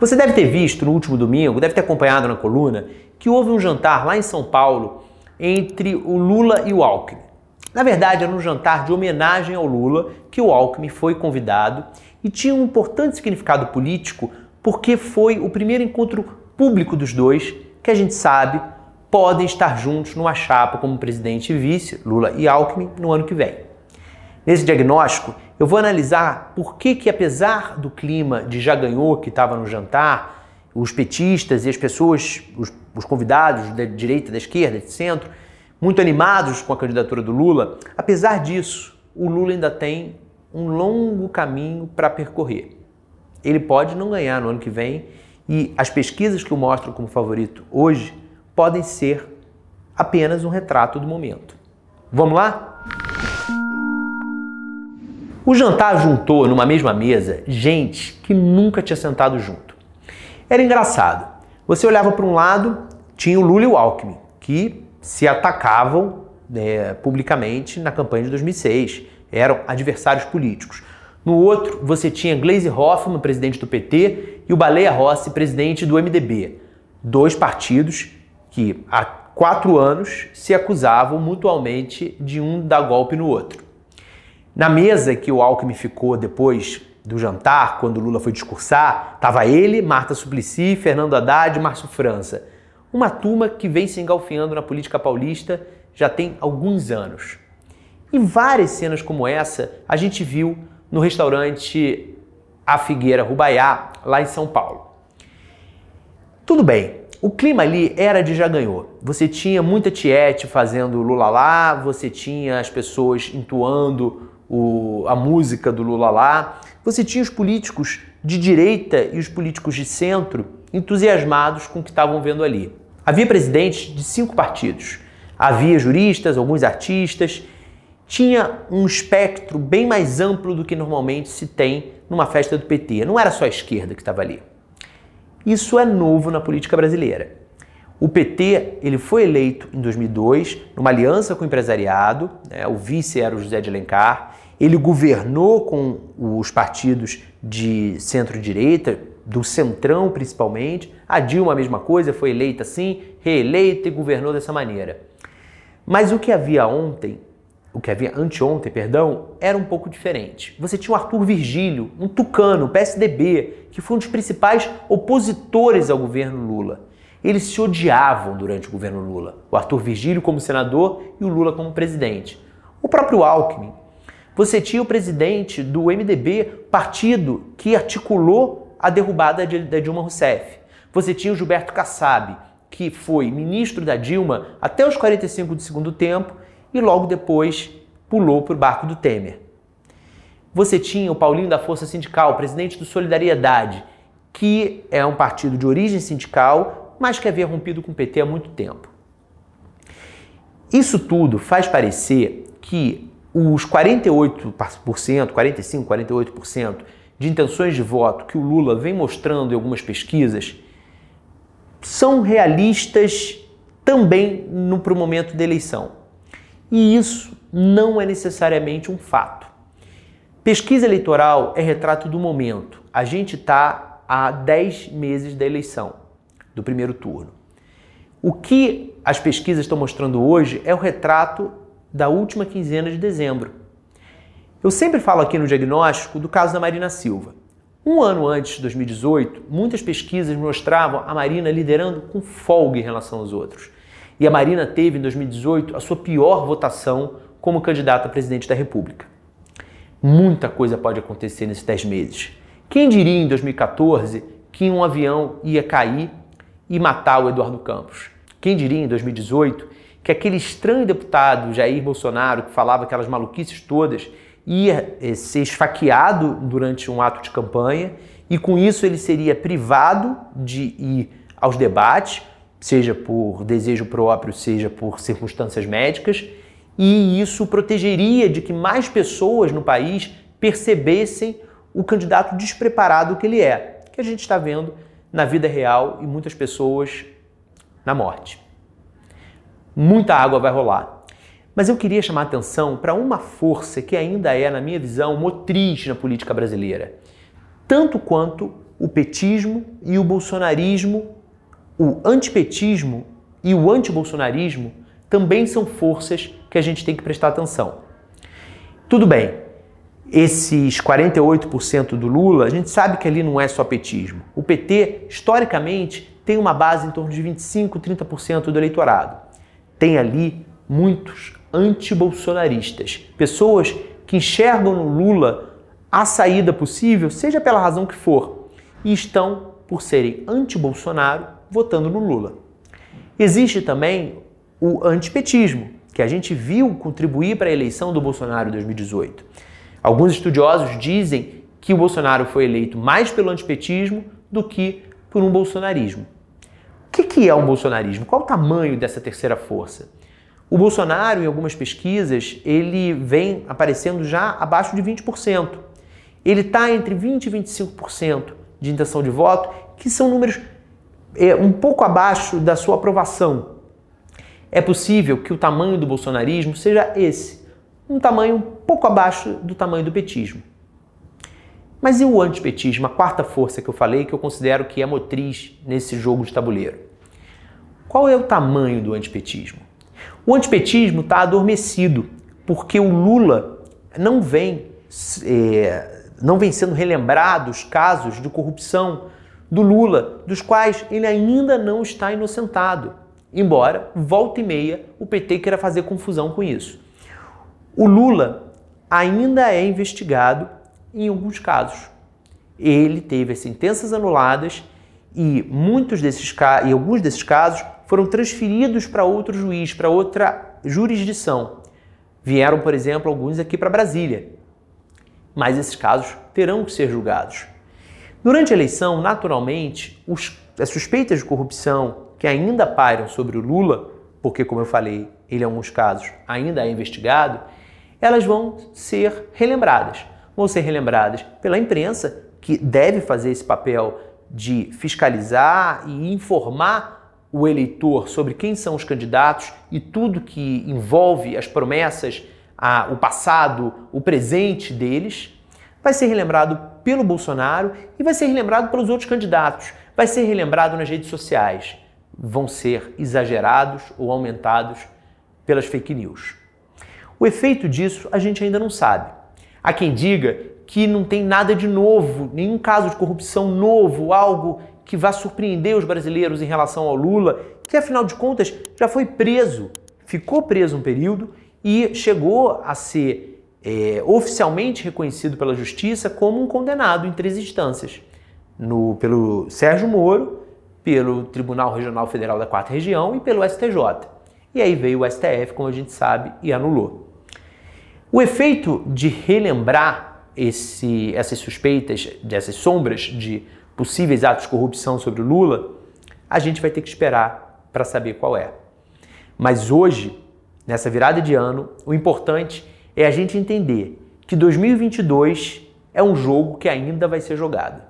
Você deve ter visto no último domingo, deve ter acompanhado na coluna, que houve um jantar lá em São Paulo entre o Lula e o Alckmin. Na verdade, era um jantar de homenagem ao Lula que o Alckmin foi convidado e tinha um importante significado político porque foi o primeiro encontro público dos dois que a gente sabe podem estar juntos numa chapa como presidente e vice, Lula e Alckmin, no ano que vem. Nesse diagnóstico, eu vou analisar por que, que apesar do clima de já ganhou que estava no jantar, os petistas e as pessoas, os, os convidados da direita, da esquerda, de centro, muito animados com a candidatura do Lula, apesar disso, o Lula ainda tem um longo caminho para percorrer. Ele pode não ganhar no ano que vem e as pesquisas que o mostram como favorito hoje podem ser apenas um retrato do momento. Vamos lá? O jantar juntou numa mesma mesa gente que nunca tinha sentado junto. Era engraçado. Você olhava para um lado, tinha o Lula e o Alckmin, que se atacavam né, publicamente na campanha de 2006. Eram adversários políticos. No outro, você tinha Gleisi Hoffmann, presidente do PT, e o Baleia Rossi, presidente do MDB. Dois partidos que há quatro anos se acusavam mutualmente de um dar golpe no outro. Na mesa que o Alckmin ficou depois do jantar, quando Lula foi discursar, estava ele, Marta Suplicy, Fernando Haddad e Márcio França. Uma turma que vem se engalfinhando na política paulista já tem alguns anos. E várias cenas como essa a gente viu no restaurante A Figueira Rubaiá, lá em São Paulo. Tudo bem, o clima ali era de já ganhou. Você tinha muita tiete fazendo Lula lá, você tinha as pessoas entoando o, a música do Lula lá. Você tinha os políticos de direita e os políticos de centro entusiasmados com o que estavam vendo ali. Havia presidentes de cinco partidos. Havia juristas, alguns artistas. Tinha um espectro bem mais amplo do que normalmente se tem numa festa do PT. Não era só a esquerda que estava ali. Isso é novo na política brasileira. O PT ele foi eleito em 2002 numa aliança com o empresariado, né? o vice era o José de Alencar, ele governou com os partidos de centro-direita, do centrão principalmente. A Dilma, a mesma coisa, foi eleita assim, reeleita e governou dessa maneira. Mas o que havia ontem, o que havia anteontem, perdão, era um pouco diferente. Você tinha o Arthur Virgílio, um tucano, PSDB, que foi um dos principais opositores ao governo Lula. Eles se odiavam durante o governo Lula. O Arthur Virgílio como senador e o Lula como presidente. O próprio Alckmin, você tinha o presidente do MDB, partido que articulou a derrubada da Dilma Rousseff. Você tinha o Gilberto Kassab, que foi ministro da Dilma até os 45 do segundo tempo e logo depois pulou para o barco do Temer. Você tinha o Paulinho da Força Sindical, presidente do Solidariedade, que é um partido de origem sindical, mas que havia rompido com o PT há muito tempo. Isso tudo faz parecer que os 48%, 45%, 48% de intenções de voto que o Lula vem mostrando em algumas pesquisas são realistas também no pro momento da eleição. E isso não é necessariamente um fato. Pesquisa eleitoral é retrato do momento. A gente está há 10 meses da eleição, do primeiro turno. O que as pesquisas estão mostrando hoje é o retrato da última quinzena de dezembro. Eu sempre falo aqui no diagnóstico do caso da Marina Silva. Um ano antes de 2018, muitas pesquisas mostravam a Marina liderando com folga em relação aos outros. E a Marina teve em 2018 a sua pior votação como candidata a presidente da República. Muita coisa pode acontecer nesses 10 meses. Quem diria em 2014 que um avião ia cair e matar o Eduardo Campos? Quem diria em 2018 que aquele estranho deputado Jair Bolsonaro, que falava aquelas maluquices todas, ia eh, ser esfaqueado durante um ato de campanha e com isso ele seria privado de ir aos debates, seja por desejo próprio, seja por circunstâncias médicas, e isso protegeria de que mais pessoas no país percebessem o candidato despreparado que ele é, que a gente está vendo na vida real e muitas pessoas na morte muita água vai rolar. Mas eu queria chamar atenção para uma força que ainda é, na minha visão, motriz na política brasileira, tanto quanto o petismo e o bolsonarismo, o antipetismo e o antibolsonarismo também são forças que a gente tem que prestar atenção. Tudo bem, esses 48% do Lula, a gente sabe que ali não é só petismo. O PT, historicamente, tem uma base em torno de 25, 30% do eleitorado. Tem ali muitos antibolsonaristas, pessoas que enxergam no Lula a saída possível, seja pela razão que for, e estão, por serem anti-Bolsonaro, votando no Lula. Existe também o antipetismo, que a gente viu contribuir para a eleição do Bolsonaro em 2018. Alguns estudiosos dizem que o Bolsonaro foi eleito mais pelo antipetismo do que por um bolsonarismo. O que é um bolsonarismo? Qual o tamanho dessa terceira força? O Bolsonaro, em algumas pesquisas, ele vem aparecendo já abaixo de 20%. Ele está entre 20% e 25% de intenção de voto, que são números é, um pouco abaixo da sua aprovação. É possível que o tamanho do bolsonarismo seja esse, um tamanho pouco abaixo do tamanho do petismo. Mas e o antipetismo, a quarta força que eu falei, que eu considero que é motriz nesse jogo de tabuleiro? Qual é o tamanho do antipetismo? O antipetismo está adormecido, porque o Lula não vem, é, não vem sendo relembrados casos de corrupção do Lula, dos quais ele ainda não está inocentado. Embora, volta e meia, o PT queira fazer confusão com isso. O Lula ainda é investigado em alguns casos. Ele teve as sentenças anuladas e muitos desses e alguns desses casos foram transferidos para outro juiz, para outra jurisdição. Vieram, por exemplo, alguns aqui para Brasília. Mas esses casos terão que ser julgados. Durante a eleição, naturalmente, os, as suspeitas de corrupção que ainda pairam sobre o Lula, porque, como eu falei, ele, em alguns casos, ainda é investigado, elas vão ser relembradas. Vão ser relembradas pela imprensa, que deve fazer esse papel de fiscalizar e informar o eleitor sobre quem são os candidatos e tudo que envolve as promessas, a, o passado, o presente deles. Vai ser relembrado pelo Bolsonaro e vai ser relembrado pelos outros candidatos. Vai ser relembrado nas redes sociais vão ser exagerados ou aumentados pelas fake news. O efeito disso a gente ainda não sabe. Há quem diga que não tem nada de novo, nenhum caso de corrupção novo, algo que vá surpreender os brasileiros em relação ao Lula, que afinal de contas já foi preso, ficou preso um período e chegou a ser é, oficialmente reconhecido pela justiça como um condenado em três instâncias. No, pelo Sérgio Moro, pelo Tribunal Regional Federal da Quarta Região e pelo STJ. E aí veio o STF, como a gente sabe, e anulou. O efeito de relembrar esse, essas suspeitas, dessas sombras de possíveis atos de corrupção sobre o Lula, a gente vai ter que esperar para saber qual é. Mas hoje, nessa virada de ano, o importante é a gente entender que 2022 é um jogo que ainda vai ser jogado.